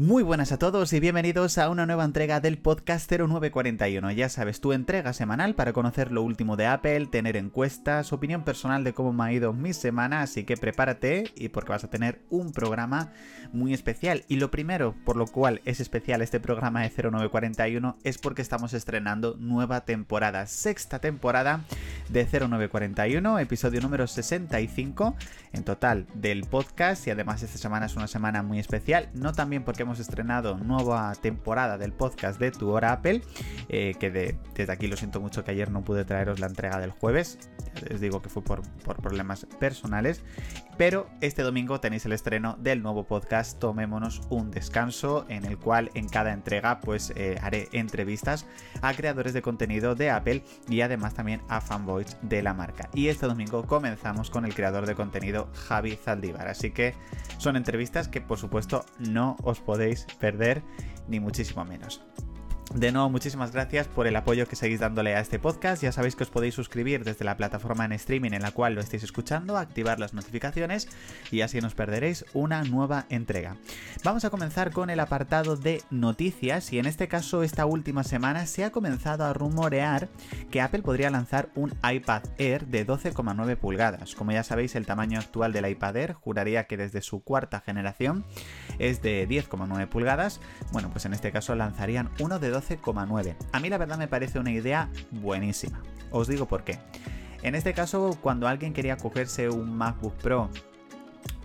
Muy buenas a todos y bienvenidos a una nueva entrega del podcast 0941. Ya sabes, tu entrega semanal para conocer lo último de Apple, tener encuestas, opinión personal de cómo me ha ido mi semana, así que prepárate y porque vas a tener un programa muy especial. Y lo primero por lo cual es especial este programa de 0941 es porque estamos estrenando nueva temporada, sexta temporada de 0941, episodio número 65 en total del podcast y además esta semana es una semana muy especial, no también porque hemos estrenado nueva temporada del podcast de Tu Hora Apple, eh, que desde aquí lo siento mucho que ayer no pude traeros la entrega del jueves, les digo que fue por, problemas personales, pero este domingo tenéis el estreno del nuevo podcast Tomémonos un descanso, en el cual en cada entrega pues eh, haré entrevistas a creadores de contenido de Apple y además también a fanboys de la marca. Y este domingo comenzamos con el creador de contenido Javi Zaldívar, así que son entrevistas que por supuesto no os podéis perder ni muchísimo menos. De nuevo, muchísimas gracias por el apoyo que seguís dándole a este podcast. Ya sabéis que os podéis suscribir desde la plataforma en streaming en la cual lo estéis escuchando, activar las notificaciones y así no os perderéis una nueva entrega. Vamos a comenzar con el apartado de noticias y en este caso esta última semana se ha comenzado a rumorear que Apple podría lanzar un iPad Air de 12,9 pulgadas. Como ya sabéis, el tamaño actual del iPad Air juraría que desde su cuarta generación es de 10,9 pulgadas. Bueno, pues en este caso lanzarían uno de 12,9. A mí la verdad me parece una idea buenísima. Os digo por qué. En este caso, cuando alguien quería cogerse un MacBook Pro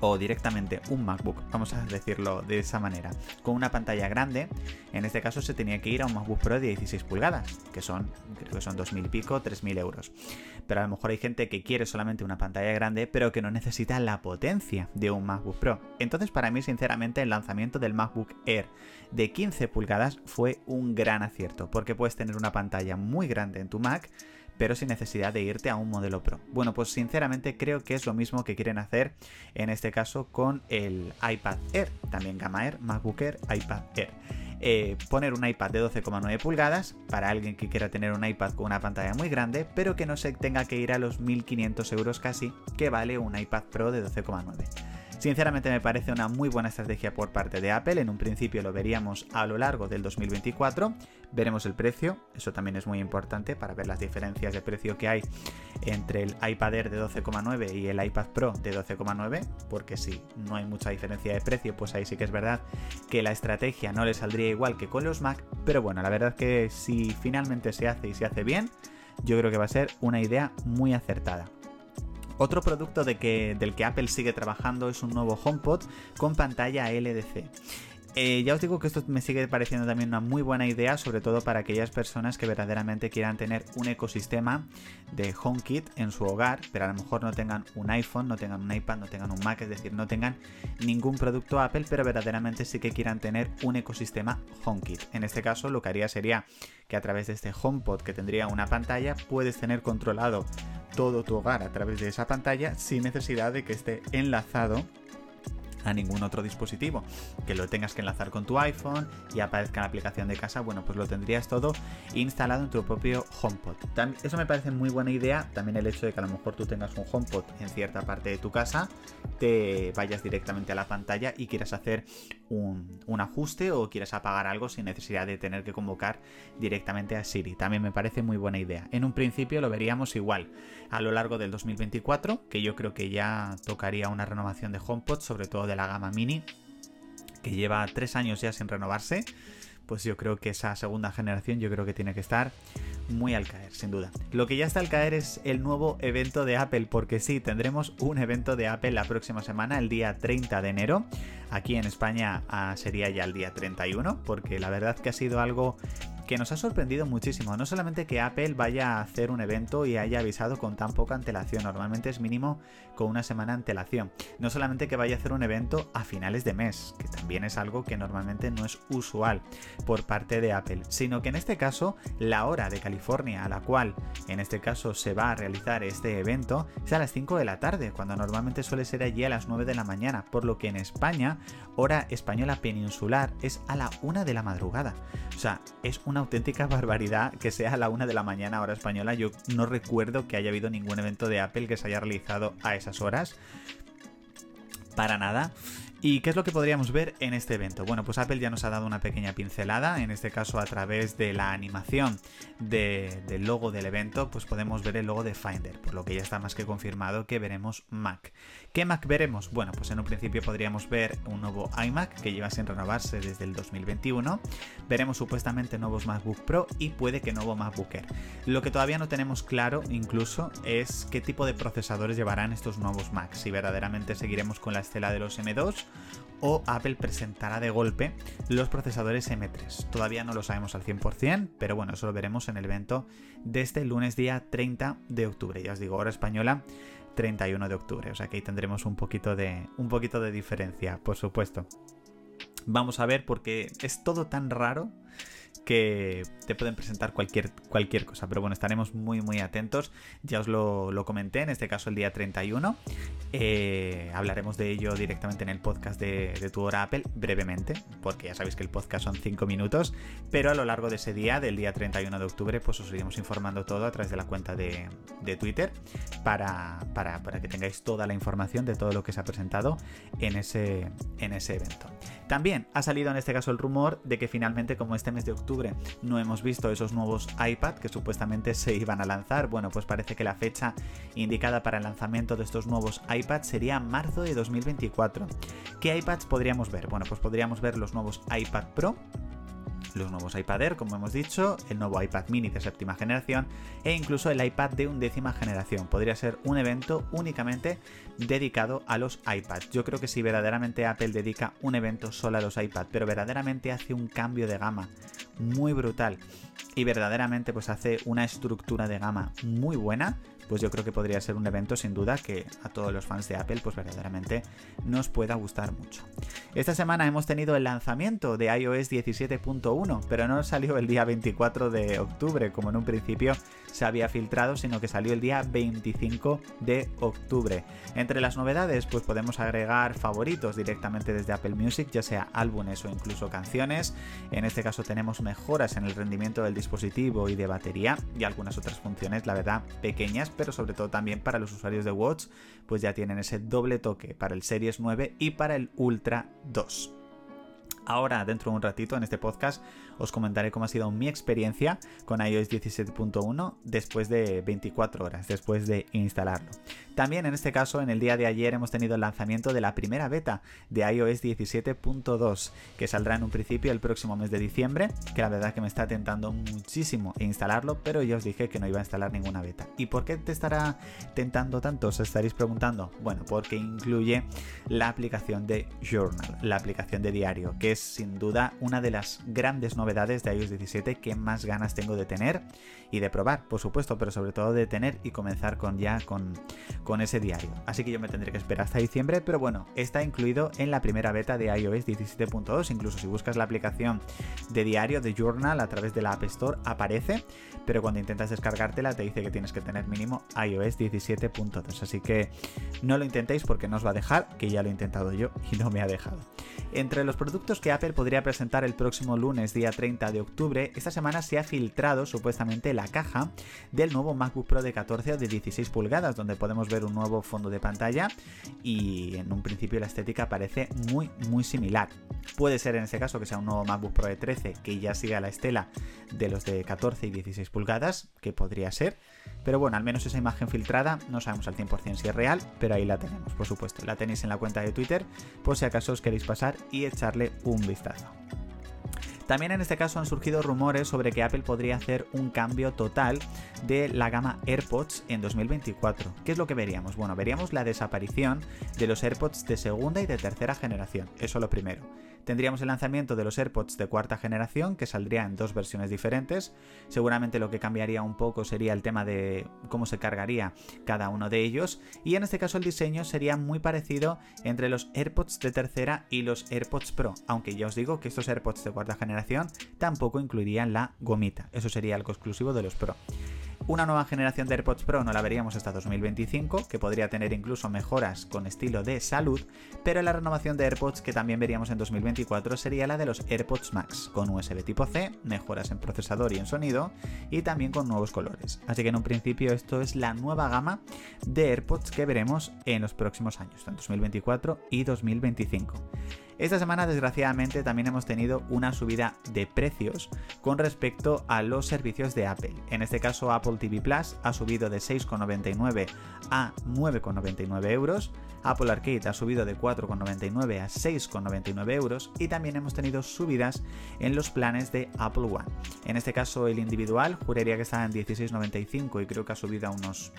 o directamente un MacBook, vamos a decirlo de esa manera, con una pantalla grande, en este caso se tenía que ir a un MacBook Pro de 16 pulgadas, que son, creo que son 2.000 y pico, 3.000 euros. Pero a lo mejor hay gente que quiere solamente una pantalla grande, pero que no necesita la potencia de un MacBook Pro. Entonces, para mí, sinceramente, el lanzamiento del MacBook Air de 15 pulgadas fue un gran acierto, porque puedes tener una pantalla muy grande en tu Mac, pero sin necesidad de irte a un modelo Pro. Bueno, pues sinceramente creo que es lo mismo que quieren hacer en este caso con el iPad Air, también Gama Air, MacBook Air, iPad Air. Eh, poner un iPad de 12,9 pulgadas para alguien que quiera tener un iPad con una pantalla muy grande, pero que no se tenga que ir a los 1.500 euros casi que vale un iPad Pro de 12,9. Sinceramente me parece una muy buena estrategia por parte de Apple, en un principio lo veríamos a lo largo del 2024, veremos el precio, eso también es muy importante para ver las diferencias de precio que hay entre el iPad Air de 12,9 y el iPad Pro de 12,9, porque si no hay mucha diferencia de precio, pues ahí sí que es verdad que la estrategia no le saldría igual que con los Mac, pero bueno, la verdad que si finalmente se hace y se hace bien, yo creo que va a ser una idea muy acertada. Otro producto del que Apple sigue trabajando es un nuevo HomePod con pantalla LDC. Eh, ya os digo que esto me sigue pareciendo también una muy buena idea, sobre todo para aquellas personas que verdaderamente quieran tener un ecosistema de HomeKit en su hogar, pero a lo mejor no tengan un iPhone, no tengan un iPad, no tengan un Mac, es decir, no tengan ningún producto Apple, pero verdaderamente sí que quieran tener un ecosistema HomeKit. En este caso, lo que haría sería que a través de este HomePod que tendría una pantalla, puedes tener controlado todo tu hogar a través de esa pantalla sin necesidad de que esté enlazado a ningún otro dispositivo. Que lo tengas que enlazar con tu iPhone y aparezca en la aplicación de casa, bueno, pues lo tendrías todo instalado en tu propio HomePod. Eso me parece muy buena idea. También el hecho de que a lo mejor tú tengas un HomePod en cierta parte de tu casa, te vayas directamente a la pantalla y quieras hacer un, un ajuste o quieras apagar algo sin necesidad de tener que convocar directamente a Siri. También me parece muy buena idea. En un principio lo veríamos igual a lo largo del 2024, que yo creo que ya tocaría una renovación de HomePod, sobre todo de la gama mini, que lleva tres años ya sin renovarse, pues yo creo que esa segunda generación yo creo que tiene que estar muy al caer, sin duda. Lo que ya está al caer es el nuevo evento de Apple, porque sí, tendremos un evento de Apple la próxima semana, el día 30 de enero. Aquí en España ah, sería ya el día 31, porque la verdad que ha sido algo que nos ha sorprendido muchísimo. No solamente que Apple vaya a hacer un evento y haya avisado con tan poca antelación, normalmente es mínimo con una semana antelación. No solamente que vaya a hacer un evento a finales de mes, que también es algo que normalmente no es usual por parte de Apple, sino que en este caso la hora de California a la cual en este caso se va a realizar este evento es a las 5 de la tarde, cuando normalmente suele ser allí a las 9 de la mañana, por lo que en España, hora española peninsular es a la 1 de la madrugada. O sea, es una auténtica barbaridad que sea a la una de la mañana hora española. Yo no recuerdo que haya habido ningún evento de Apple que se haya realizado a esas horas. Para nada. ¿Y qué es lo que podríamos ver en este evento? Bueno, pues Apple ya nos ha dado una pequeña pincelada, en este caso a través de la animación del logo del evento, pues podemos ver el logo de Finder, por lo que ya está más que confirmado que veremos Mac. ¿Qué Mac veremos? Bueno, pues en un principio podríamos ver un nuevo iMac que lleva sin renovarse desde el 2021, veremos supuestamente nuevos MacBook Pro y puede que nuevo MacBook Air. Lo que todavía no tenemos claro incluso es qué tipo de procesadores llevarán estos nuevos Macs, si verdaderamente seguiremos con la estela de los M2 o Apple presentará de golpe los procesadores M3. Todavía no lo sabemos al 100%, pero bueno, eso lo veremos en el evento de este lunes día 30 de octubre. Ya os digo, hora española 31 de octubre, o sea que ahí tendremos un poquito de un poquito de diferencia, por supuesto. Vamos a ver porque es todo tan raro que te pueden presentar cualquier, cualquier cosa. Pero bueno, estaremos muy, muy atentos. Ya os lo, comenté, en este caso el día 31. Eh, hablaremos de ello directamente en el podcast de, tu hora Apple, brevemente, porque ya sabéis que el podcast son 5 minutos. Pero a lo largo de ese día, del día 31 de octubre, pues os iremos informando todo a través de la cuenta de, Twitter para, para, para, que tengáis toda la información de todo lo que se ha presentado en ese, en ese evento. También ha salido en este caso el rumor de que finalmente, como este mes de octubre, no hemos visto esos nuevos iPad que supuestamente se iban a lanzar. Bueno, pues parece que la fecha indicada para el lanzamiento de estos nuevos iPad sería marzo de 2024. ¿Qué iPads podríamos ver? Bueno, pues podríamos ver los nuevos iPad Pro los nuevos iPad Air, como hemos dicho, el nuevo iPad mini de séptima generación e incluso el iPad de undécima generación. Podría ser un evento únicamente dedicado a los iPads. Yo creo que si verdaderamente Apple dedica un evento solo a los iPads, pero verdaderamente hace un cambio de gama muy brutal y verdaderamente pues hace una estructura de gama muy buena, pues yo creo que podría ser un evento sin duda que a todos los fans de Apple pues verdaderamente nos pueda gustar mucho. Esta semana hemos tenido el lanzamiento de iOS 17.1, pero no salió el día 24 de octubre como en un principio se había filtrado, sino que salió el día 25 de octubre. Entre las novedades pues podemos agregar favoritos directamente desde Apple Music, ya sea álbumes o incluso canciones. En este caso tenemos mejoras en el rendimiento del dispositivo y de batería y algunas otras funciones, la verdad, pequeñas pero sobre todo también para los usuarios de Watch, pues ya tienen ese doble toque para el Series 9 y para el Ultra 2. Ahora, dentro de un ratito en este podcast, os comentaré cómo ha sido mi experiencia con iOS 17.1 después de 24 horas, después de instalarlo. También en este caso, en el día de ayer hemos tenido el lanzamiento de la primera beta de iOS 17.2, que saldrá en un principio el próximo mes de diciembre, que la verdad que me está tentando muchísimo instalarlo, pero ya os dije que no iba a instalar ninguna beta. ¿Y por qué te estará tentando tanto? Os estaréis preguntando. Bueno, porque incluye la aplicación de Journal, la aplicación de diario, que es sin duda una de las grandes novedades de iOS 17 que más ganas tengo de tener y de probar, por supuesto, pero sobre todo de tener y comenzar con ya con, con ese diario. Así que yo me tendré que esperar hasta diciembre, pero bueno, está incluido en la primera beta de iOS 17.2, incluso si buscas la aplicación de diario de Journal a través de la App Store aparece, pero cuando intentas descargártela te dice que tienes que tener mínimo iOS 17.2, así que no lo intentéis porque no os va a dejar, que ya lo he intentado yo y no me ha dejado. Entre los productos que Apple podría presentar el próximo lunes, día 30 de octubre, esta semana se ha filtrado supuestamente la caja del nuevo MacBook Pro de 14 o de 16 pulgadas, donde podemos ver un nuevo fondo de pantalla y en un principio la estética parece muy muy similar. Puede ser en este caso que sea un nuevo MacBook Pro de 13 que ya siga la estela de los de 14 y 16 pulgadas, que podría ser, pero bueno, al menos esa imagen filtrada no sabemos al 100% si es real, pero ahí la tenemos, por supuesto. La tenéis en la cuenta de Twitter por si acaso os queréis pasar y echarle un vistazo. También en este caso han surgido rumores sobre que Apple podría hacer un cambio total de la gama AirPods en 2024. ¿Qué es lo que veríamos? Bueno, veríamos la desaparición de los AirPods de segunda y de tercera generación, eso lo primero. Tendríamos el lanzamiento de los AirPods de cuarta generación, que saldría en dos versiones diferentes. Seguramente lo que cambiaría un poco sería el tema de cómo se cargaría cada uno de ellos. Y en este caso el diseño sería muy parecido entre los AirPods de tercera y los AirPods Pro. Aunque ya os digo que estos AirPods de cuarta generación tampoco incluirían la gomita. Eso sería algo exclusivo de los Pro. Una nueva generación de AirPods Pro no la veríamos hasta 2025, que podría tener incluso mejoras con estilo de salud, pero la renovación de AirPods que también veríamos en 2024 sería la de los AirPods Max, con USB tipo C, mejoras en procesador y en sonido, y también con nuevos colores. Así que en un principio esto es la nueva gama de AirPods que veremos en los próximos años, en 2024 y 2025. Esta semana desgraciadamente también hemos tenido una subida de precios con respecto a los servicios de Apple. En este caso Apple TV Plus ha subido de 6,99 a 9,99 euros. Apple Arcade ha subido de 4,99 a 6,99 euros y también hemos tenido subidas en los planes de Apple One. En este caso el individual juraría que está en 16,95 y creo que ha subido a unos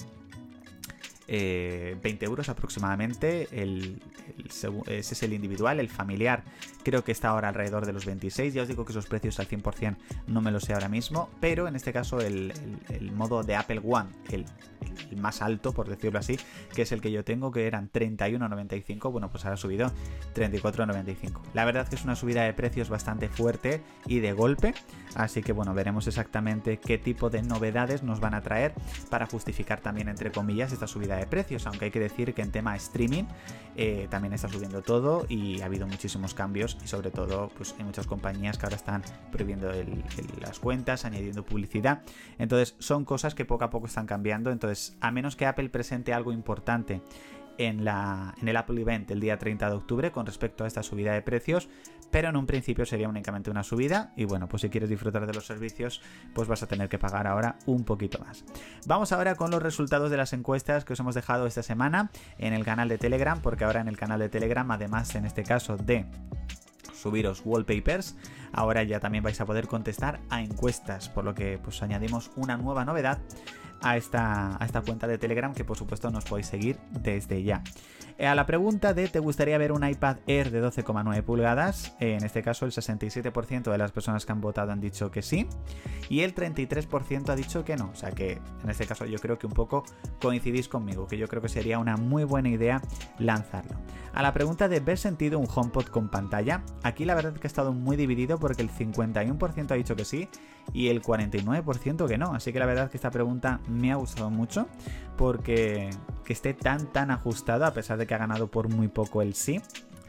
20 eh, euros aproximadamente. El, ese es el individual, el familiar creo que está ahora alrededor de los 26. Ya os digo que esos precios al 100% no me lo sé ahora mismo, pero en este caso el, modo de Apple One, el, más alto, por decirlo así, que es el que yo tengo, que eran 31,95, bueno, pues ahora ha subido 34,95. La verdad que es una subida de precios bastante fuerte y de golpe, así que bueno, veremos exactamente qué tipo de novedades nos van a traer para justificar también, entre comillas, esta subida de precios, aunque hay que decir que en tema streaming eh, también está subiendo todo y ha habido muchísimos cambios y sobre todo pues hay muchas compañías que ahora están prohibiendo las cuentas, añadiendo publicidad, entonces son cosas que poco a poco están cambiando, entonces a menos que Apple presente algo importante en, la, en el Apple Event el día 30 de octubre con respecto a esta subida de precios, pero en un principio sería únicamente una subida y bueno, pues si quieres disfrutar de los servicios, pues vas a tener que pagar ahora un poquito más. Vamos ahora con los resultados de las encuestas que os hemos dejado esta semana en el canal de Telegram, porque ahora en el canal de Telegram, además en este caso de subiros wallpapers, ahora ya también vais a poder contestar a encuestas, por lo que pues añadimos una nueva novedad a esta, a esta cuenta de Telegram que por supuesto nos podéis seguir desde ya. A la pregunta de ¿te gustaría ver un iPad Air de 12,9 pulgadas? En este caso el 67% de las personas que han votado han dicho que sí y el 33% ha dicho que no. O sea que en este caso yo creo que un poco coincidís conmigo, que yo creo que sería una muy buena idea lanzarlo. A la pregunta de ¿ver sentido un HomePod con pantalla? Aquí la verdad es que ha estado muy dividido porque el 51% ha dicho que sí y el 49% que no. Así que la verdad es que esta pregunta me ha gustado mucho porque que esté tan tan ajustado a pesar de que ha ganado por muy poco el sí.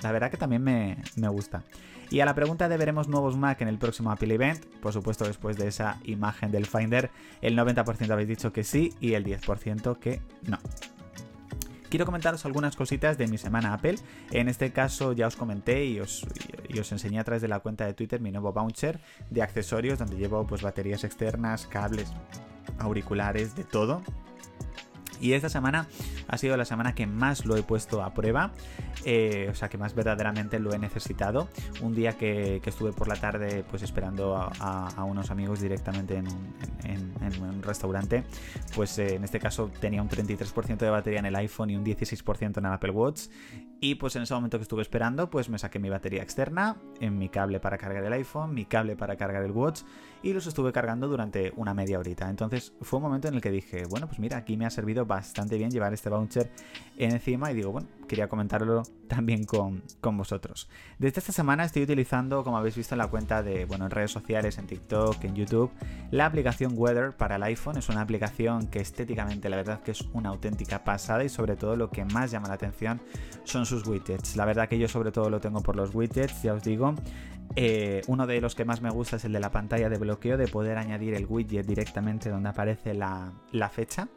La verdad que también me, me gusta. Y a la pregunta de veremos nuevos Mac en el próximo Apple Event, por supuesto después de esa imagen del Finder, el 90% habéis dicho que sí y el 10% que no. Quiero comentaros algunas cositas de mi semana Apple. En este caso ya os comenté y os, enseñé a través de la cuenta de Twitter mi nuevo voucher de accesorios donde llevo pues baterías externas, cables, auriculares, de todo. Y esta semana ha sido la semana que más lo he puesto a prueba, eh, o sea que más verdaderamente lo he necesitado. Un día que, estuve por la tarde pues esperando a, unos amigos directamente en un, restaurante, pues eh, en este caso tenía un 33% de batería en el iPhone y un 16% en el Apple Watch. Y pues en ese momento que estuve esperando, pues me saqué mi batería externa, en mi cable para cargar el iPhone, mi cable para cargar el Watch y los estuve cargando durante una media horita. Entonces fue un momento en el que dije, bueno, pues mira, aquí me ha servido bastante bien llevar este voucher encima y digo, bueno, quería comentarlo también con, vosotros. Desde esta semana estoy utilizando, como habéis visto en la cuenta de, bueno, en redes sociales, en TikTok, en YouTube, la aplicación Weather para el iPhone. Es una aplicación que estéticamente la verdad que es una auténtica pasada y sobre todo lo que más llama la atención son sus widgets. La verdad que yo sobre todo lo tengo por los widgets, ya os digo. Eh, uno de los que más me gusta es el de la pantalla de bloqueo, de poder añadir el widget directamente donde aparece la, la fecha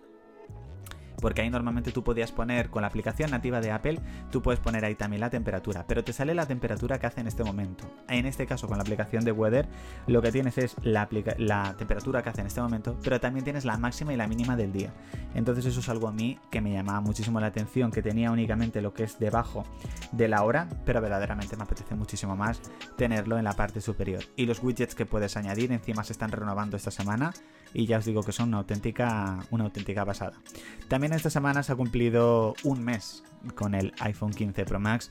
porque ahí normalmente tú podías poner con la aplicación nativa de Apple, tú puedes poner ahí también la temperatura, pero te sale la temperatura que hace en este momento. En este caso con la aplicación de Weather, lo que tienes es la, temperatura que hace en este momento, pero también tienes la máxima y la mínima del día. Entonces eso es algo a mí que me llamaba muchísimo la atención, que tenía únicamente lo que es debajo de la hora, pero verdaderamente me apetece muchísimo más tenerlo en la parte superior. Y los widgets que puedes añadir encima se están renovando esta semana y ya os digo que son una auténtica, una auténtica pasada. También esta semana se ha cumplido un mes con el iPhone 15 Pro Max.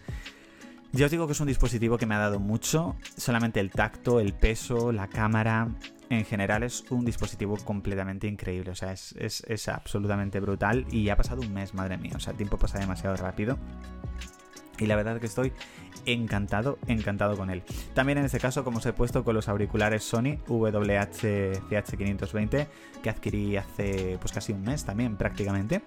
Ya os digo que es un dispositivo que me ha dado mucho, solamente el tacto, el peso, la cámara, en general es un dispositivo completamente increíble, o sea, es, es, absolutamente brutal y ha pasado un mes, madre mía, o sea, el tiempo pasa demasiado rápido. Y la verdad es que estoy encantado, encantado con él. También en este caso, como os he puesto con los auriculares Sony WH-CH520 que adquirí hace pues casi un mes también prácticamente.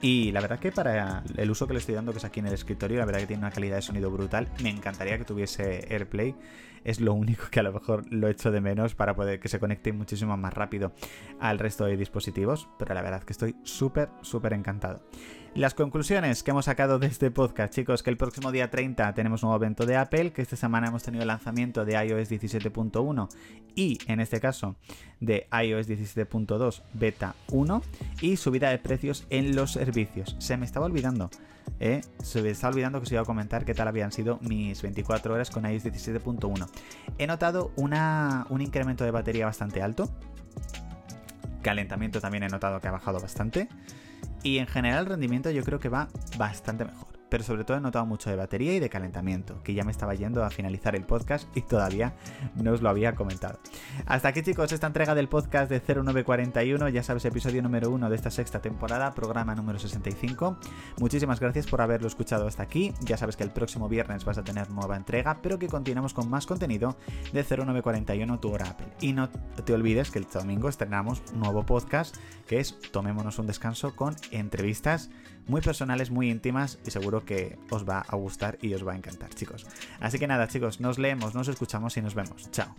Y la verdad que para el uso que le estoy dando, que es aquí en el escritorio, la verdad que tiene una calidad de sonido brutal. Me encantaría que tuviese AirPlay. Es lo único que a lo mejor lo echo de menos para poder que se conecte muchísimo más rápido al resto de dispositivos. Pero la verdad que estoy súper, súper encantado. Las conclusiones que hemos sacado de este podcast, chicos, que el próximo día 30 tenemos un nuevo evento de Apple, que esta semana hemos tenido el lanzamiento de iOS 17.1 y, en este caso, de iOS 17.2 Beta 1 y subida de precios en los servicios. Se me estaba olvidando, ¿eh? Se me estaba olvidando que os iba a comentar qué tal habían sido mis 24 horas con iOS 17.1. He notado una, un incremento de batería bastante alto. Calentamiento también he notado que ha bajado bastante. Y en general el rendimiento yo creo que va bastante mejor pero sobre todo he notado mucho de batería y de calentamiento, que ya me estaba yendo a finalizar el podcast y todavía no os lo había comentado. Hasta aquí chicos, esta entrega del podcast de 0941, ya sabes, episodio número 1 de esta sexta temporada, programa número 65. Muchísimas gracias por haberlo escuchado hasta aquí, ya sabes que el próximo viernes vas a tener nueva entrega, pero que continuamos con más contenido de 0941 tu hora Apple. Y no te olvides que el domingo estrenamos un nuevo podcast que es Tomémonos un descanso con entrevistas muy personales, muy íntimas y que os va a gustar y os va a encantar, chicos. Así que nada, chicos, nos leemos, nos escuchamos y nos vemos. Chao.